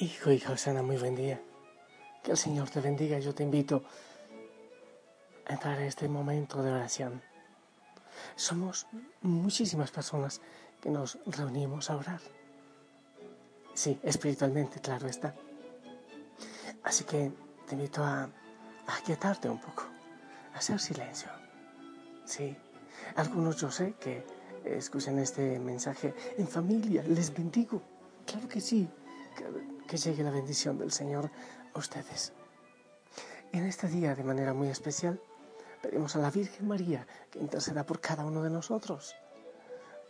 Hijo y Josana, muy buen día. Que el Señor te bendiga. Yo te invito a entrar en este momento de oración. Somos muchísimas personas que nos reunimos a orar. Sí, espiritualmente, claro está. Así que te invito a, a quietarte un poco, a hacer silencio. Sí, algunos yo sé que escuchan este mensaje en familia. Les bendigo. Claro que sí que llegue la bendición del Señor a ustedes. En este día, de manera muy especial, pedimos a la Virgen María que interceda por cada uno de nosotros.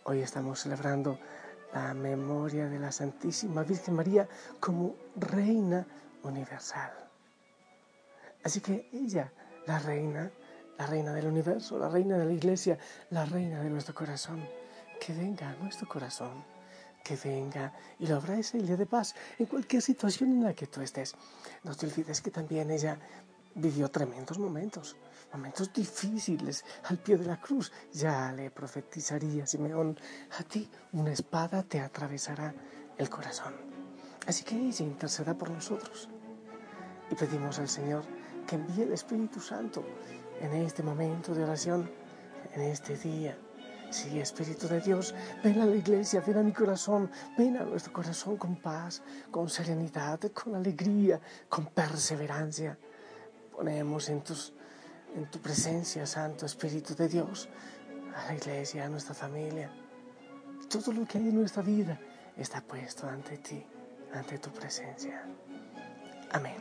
Hoy estamos celebrando la memoria de la Santísima Virgen María como Reina Universal. Así que ella, la Reina, la Reina del Universo, la Reina de la Iglesia, la Reina de nuestro corazón, que venga a nuestro corazón que venga y lo ese el día de paz en cualquier situación en la que tú estés. No te olvides que también ella vivió tremendos momentos, momentos difíciles al pie de la cruz. Ya le profetizaría Simeón, a ti una espada te atravesará el corazón. Así que ella interceda por nosotros. Y pedimos al Señor que envíe el Espíritu Santo en este momento de oración, en este día Sí, Espíritu de Dios, ven a la iglesia, ven a mi corazón, ven a nuestro corazón con paz, con serenidad, con alegría, con perseverancia. Ponemos en, tus, en tu presencia, Santo Espíritu de Dios, a la iglesia, a nuestra familia. Todo lo que hay en nuestra vida está puesto ante ti, ante tu presencia. Amén.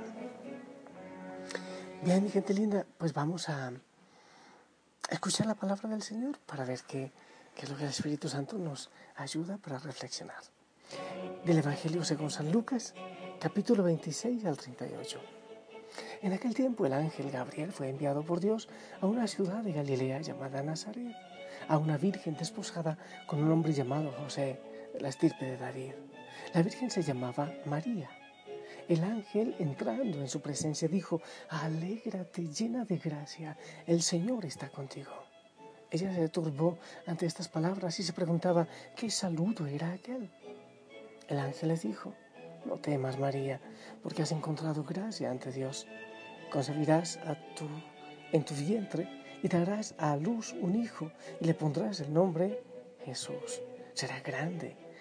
Bien, mi gente linda, pues vamos a escuchar la palabra del Señor para ver qué, es lo que el Espíritu Santo nos ayuda para reflexionar. Del Evangelio según San Lucas, capítulo 26 al 38. En aquel tiempo el ángel Gabriel fue enviado por Dios a una ciudad de Galilea llamada Nazaret, a una virgen desposada con un hombre llamado José, de la estirpe de David. La virgen se llamaba María. El ángel, entrando en su presencia, dijo, Alégrate llena de gracia, el Señor está contigo. Ella se turbó ante estas palabras y se preguntaba, ¿qué saludo era aquel? El ángel les dijo, No temas, María, porque has encontrado gracia ante Dios. Concebirás a tu, en tu vientre y darás a luz un hijo y le pondrás el nombre Jesús. Será grande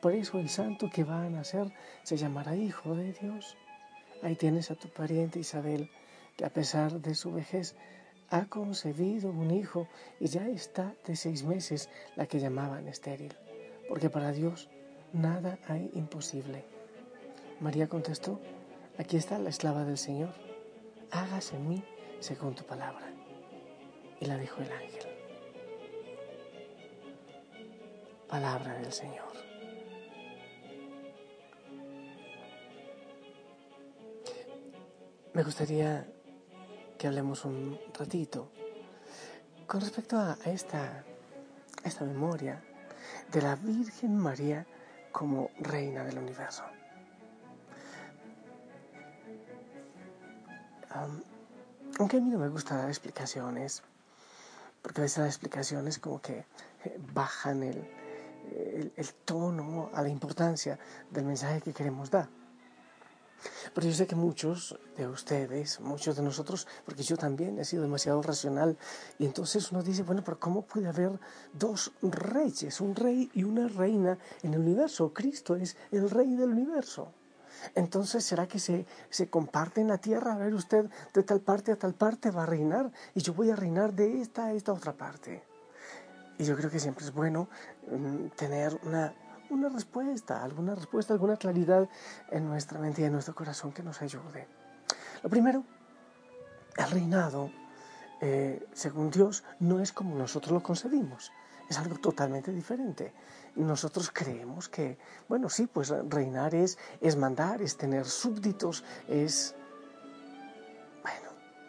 Por eso el santo que va a nacer se llamará Hijo de Dios. Ahí tienes a tu pariente Isabel, que a pesar de su vejez ha concebido un hijo y ya está de seis meses la que llamaban estéril, porque para Dios nada hay imposible. María contestó, aquí está la esclava del Señor, hágase en mí según tu palabra. Y la dijo el ángel. Palabra del Señor. Me gustaría que hablemos un ratito con respecto a esta, esta memoria de la Virgen María como reina del universo. aunque a mí no me gusta dar explicaciones, porque a veces las explicaciones como que eh, bajan el, el tono a la importancia del mensaje que queremos dar. Pero yo sé que muchos de ustedes, muchos de nosotros, porque yo también he sido demasiado racional, y entonces uno dice, bueno, pero ¿cómo puede haber dos reyes, un rey y una reina en el universo? Cristo es el rey del universo. Entonces, ¿será que se, se comparte en la tierra? A ver, usted de tal parte a tal parte va a reinar y yo voy a reinar de esta a esta otra parte. Y yo creo que siempre es bueno mm, tener una una respuesta, alguna respuesta, alguna claridad en nuestra mente y en nuestro corazón que nos ayude. Lo primero, el reinado, eh, según Dios, no es como nosotros lo concebimos, es algo totalmente diferente. Nosotros creemos que, bueno, sí, pues reinar es, es mandar, es tener súbditos, es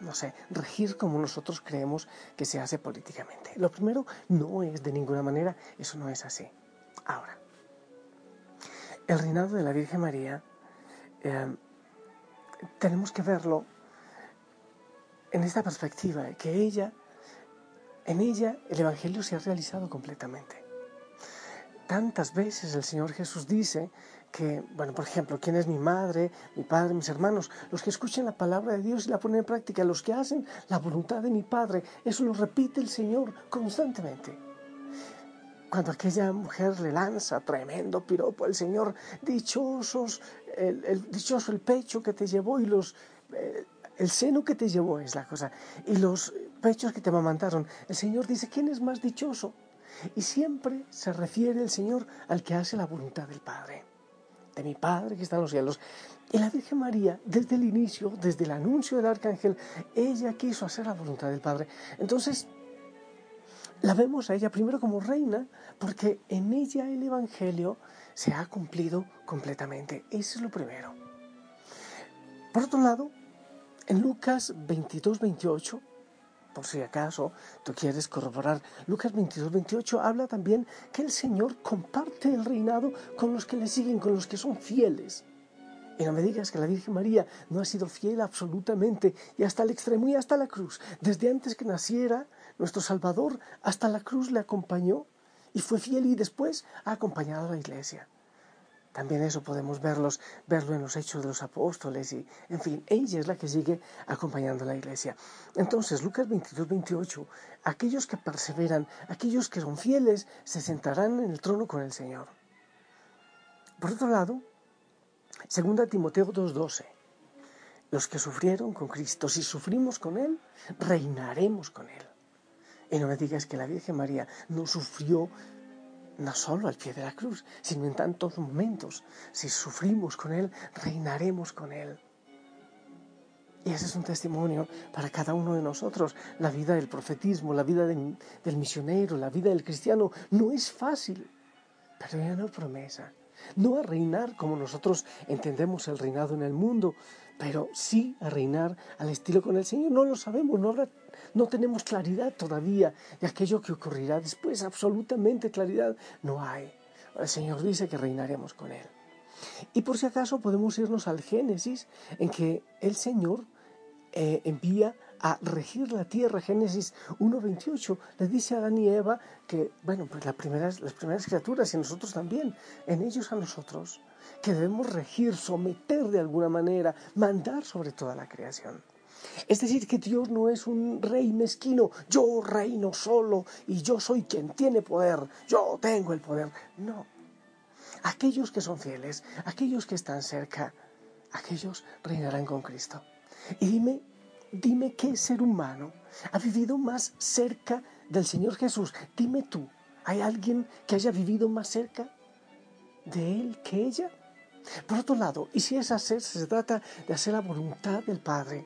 no sé, regir como nosotros creemos que se hace políticamente. Lo primero no es de ninguna manera, eso no es así. Ahora, el reinado de la Virgen María eh, tenemos que verlo en esta perspectiva, que ella, en ella el Evangelio se ha realizado completamente. Tantas veces el Señor Jesús dice que, bueno, por ejemplo, ¿quién es mi madre, mi padre, mis hermanos? Los que escuchen la palabra de Dios y la ponen en práctica, los que hacen la voluntad de mi Padre, eso lo repite el Señor constantemente. Cuando aquella mujer le lanza tremendo piropo al Señor, dichosos, el, dichoso el pecho que te llevó y los, eh, el seno que te llevó es la cosa, y los pechos que te amamantaron. El Señor dice, ¿quién es más dichoso? Y siempre se refiere el Señor al que hace la voluntad del Padre, de mi Padre que está en los cielos. Y la Virgen María, desde el inicio, desde el anuncio del arcángel, ella quiso hacer la voluntad del Padre. Entonces, la vemos a ella primero como reina, porque en ella el Evangelio se ha cumplido completamente. Eso es lo primero. Por otro lado, en Lucas 22, 28, por si acaso tú quieres corroborar, Lucas 22, 28 habla también que el Señor comparte el reinado con los que le siguen, con los que son fieles. Y no me digas que la Virgen María no ha sido fiel absolutamente y hasta el extremo y hasta la cruz. Desde antes que naciera, nuestro Salvador hasta la cruz le acompañó y fue fiel y después ha acompañado a la iglesia. También eso podemos verlos, verlo en los hechos de los apóstoles y, en fin, ella es la que sigue acompañando a la iglesia. Entonces, Lucas 22, 28, aquellos que perseveran, aquellos que son fieles, se sentarán en el trono con el Señor. Por otro lado, 2 Timoteo 2.12, los que sufrieron con Cristo, si sufrimos con Él, reinaremos con Él. Y no me digas que la Virgen María no sufrió no solo al pie de la cruz, sino en tantos momentos. Si sufrimos con Él, reinaremos con Él. Y ese es un testimonio para cada uno de nosotros. La vida del profetismo, la vida del misionero, la vida del cristiano no es fácil, pero hay una promesa. No a reinar como nosotros entendemos el reinado en el mundo, pero sí a reinar al estilo con el Señor. No lo sabemos, no, no tenemos claridad todavía de aquello que ocurrirá después, absolutamente claridad no hay. El Señor dice que reinaremos con Él. Y por si acaso podemos irnos al Génesis, en que el Señor eh, envía a regir la tierra. Génesis 1.28 le dice a Adán y Eva que, bueno, pues las primeras, las primeras criaturas y nosotros también, en ellos a nosotros, que debemos regir, someter de alguna manera, mandar sobre toda la creación. Es decir, que Dios no es un rey mezquino, yo reino solo y yo soy quien tiene poder, yo tengo el poder. No. Aquellos que son fieles, aquellos que están cerca, aquellos reinarán con Cristo. Y dime, dime qué ser humano ha vivido más cerca del Señor Jesús. Dime tú, ¿hay alguien que haya vivido más cerca de Él que ella? Por otro lado, y si es hacer, se trata de hacer la voluntad del Padre,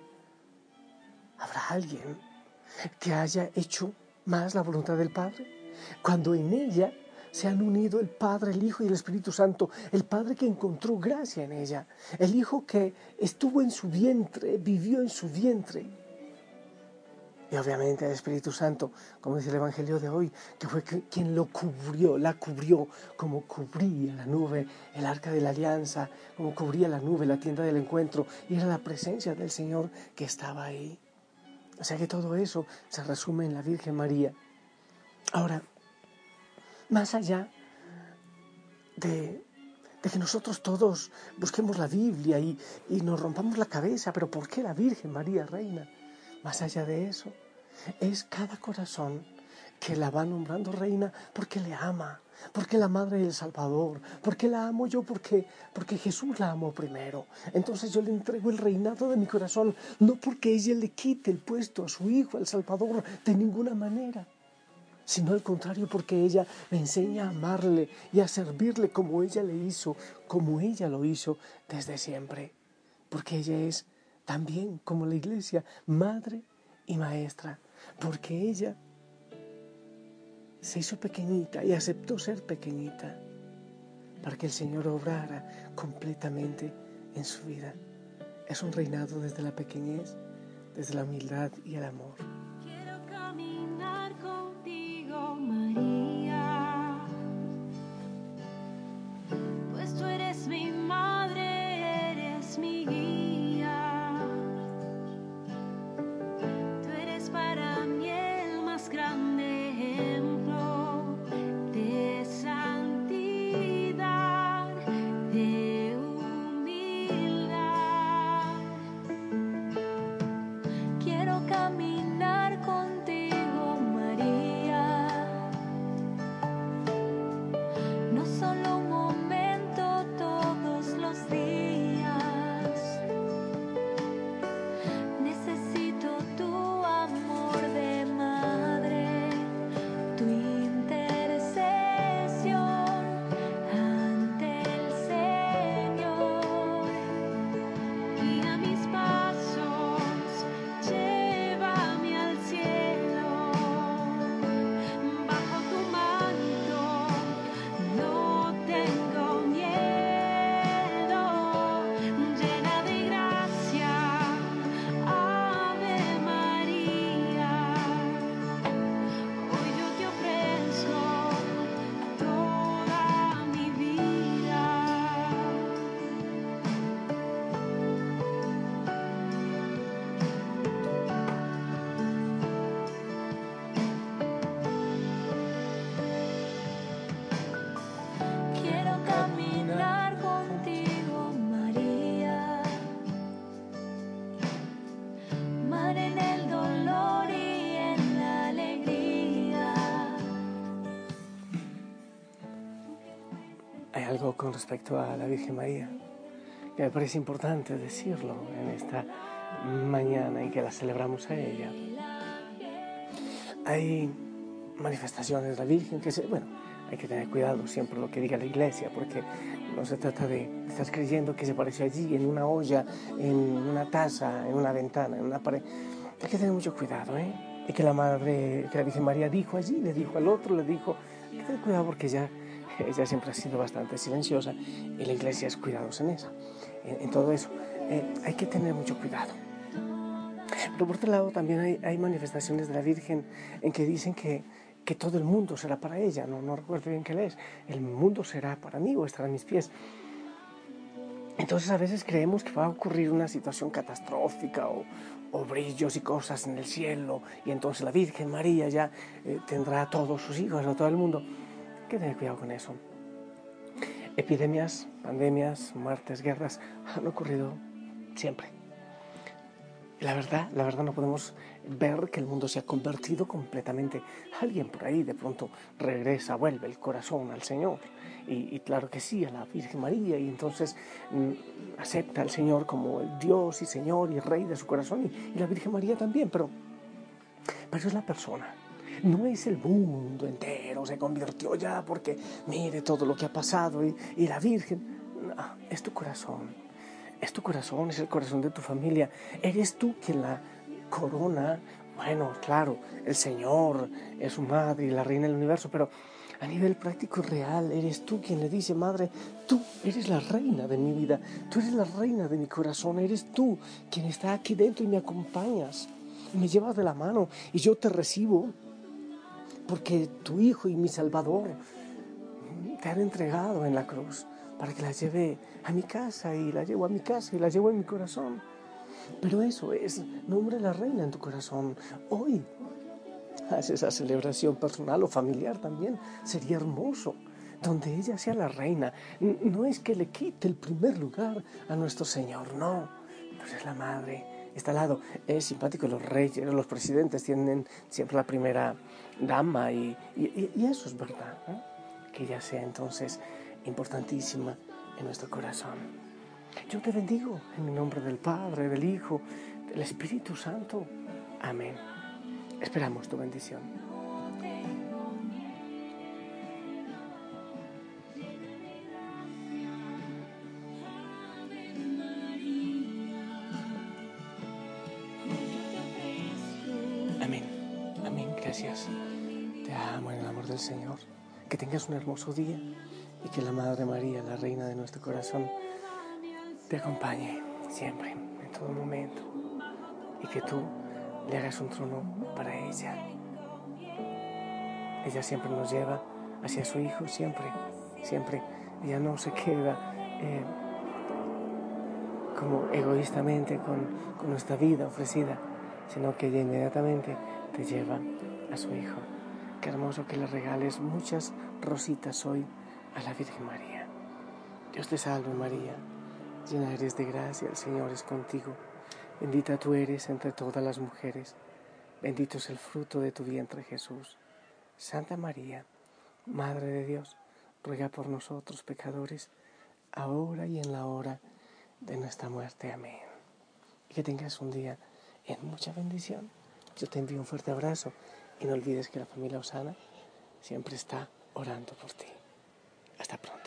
¿habrá alguien que haya hecho más la voluntad del Padre? Cuando en ella se han unido el Padre, el Hijo y el Espíritu Santo, el Padre que encontró gracia en ella, el Hijo que estuvo en su vientre, vivió en su vientre. Y obviamente el Espíritu Santo, como dice el Evangelio de hoy, que fue quien lo cubrió, la cubrió, como cubría la nube, el arca de la alianza, como cubría la nube, la tienda del encuentro, y era la presencia del Señor que estaba ahí. O sea que todo eso se resume en la Virgen María. Ahora, más allá de, que nosotros todos busquemos la Biblia y, y nos rompamos la cabeza, pero ¿por qué la Virgen María reina? Más allá de eso, es cada corazón que la va nombrando reina porque le ama, porque la madre del Salvador, porque la amo yo, porque, porque Jesús la amó primero. Entonces yo le entrego el reinado de mi corazón, no porque ella le quite el puesto a su hijo, al Salvador, de ninguna manera sino al contrario porque ella me enseña a amarle y a servirle como ella le hizo, como ella lo hizo desde siempre, porque ella es también como la iglesia, madre y maestra, porque ella se hizo pequeñita y aceptó ser pequeñita para que el Señor obrara completamente en su vida. Es un reinado desde la pequeñez, desde la humildad y el amor. Con respecto a la Virgen María que me parece importante decirlo en esta mañana en que la celebramos a ella. Hay manifestaciones de la Virgen que se, bueno, hay que tener cuidado siempre lo que diga la iglesia, porque no se trata de estar creyendo que se apareció allí, en una olla, en una taza, en una ventana, en una pared. Hay que tener mucho cuidado, ¿eh? Y que la Madre, que la Virgen María dijo allí, le dijo al otro, le dijo, hay que tener cuidado porque ella, ella siempre ha sido bastante silenciosa y la iglesia es cuidadosa en eso, en, todo eso. Eh, hay que tener mucho cuidado. Pero por otro lado también hay, manifestaciones de la Virgen en que dicen que, que todo el mundo será para ella, no, no recuerdo bien qué lees, el mundo será para mí o estará a mis pies. Entonces a veces creemos que va a ocurrir una situación catastrófica o, brillos y cosas en el cielo y entonces la Virgen María ya eh, tendrá a todos sus hijos o todo el mundo. Que tener cuidado con eso. Epidemias, pandemias, muertes, guerras han ocurrido siempre. La verdad, la verdad no podemos ver que el mundo se ha convertido completamente. Alguien por ahí de pronto regresa, vuelve el corazón al Señor. Y, y claro que sí, a la Virgen María. Y entonces mm, acepta al Señor como el Dios y Señor y Rey de su corazón. Y, y la Virgen María también. Pero, pero es la persona. No es el mundo entero, se convirtió ya porque mire todo lo que ha pasado y, y la Virgen. No, es tu corazón es tu corazón, es el corazón de tu familia. Eres tú quien la corona. Bueno, claro, el Señor es su madre y la reina del universo, pero a nivel práctico real, eres tú quien le dice, Madre, tú eres la reina de mi vida, tú eres la reina de mi corazón, eres tú quien está aquí dentro y me acompañas, me llevas de la mano y yo te recibo, porque tu Hijo y mi Salvador te han entregado en la cruz para que la lleve a mi casa y la llevo a mi casa y la llevo en mi corazón. Pero eso es, nombre la reina en tu corazón. Hoy haz esa celebración personal o familiar también. Sería hermoso. Donde ella sea la reina. No es que le quite el primer lugar a nuestro Señor, no. Pues es la madre. Está al lado. Es simpático. Los reyes, los presidentes tienen siempre la primera dama y, y, eso es verdad. Que ella sea entonces importantísima en nuestro corazón. Yo te bendigo en el nombre del Padre, del Hijo, del Espíritu Santo. Amén. Esperamos tu bendición. Tengas un hermoso día y que la Madre María, la Reina de nuestro corazón, te acompañe siempre, en todo momento. y que tú le hagas un trono para ella. Ella siempre nos lleva hacia su hijo, siempre, siempre. Ella no se queda eh, como egoístamente con, con nuestra vida ofrecida, sino que ella inmediatamente te lleva a su hijo. Qué hermoso que le regales muchas rositas hoy a la Virgen María. Dios te salve María, llena eres de gracia, el Señor es contigo. Bendita tú eres entre todas las mujeres, bendito es el fruto de tu vientre Jesús. Santa María, Madre de Dios, ruega por nosotros pecadores, ahora y en la hora de nuestra muerte. Amén. Y que tengas un día en mucha bendición. Yo te envío un fuerte abrazo y no olvides que la familia Osana siempre está orando por ti. Hasta pronto.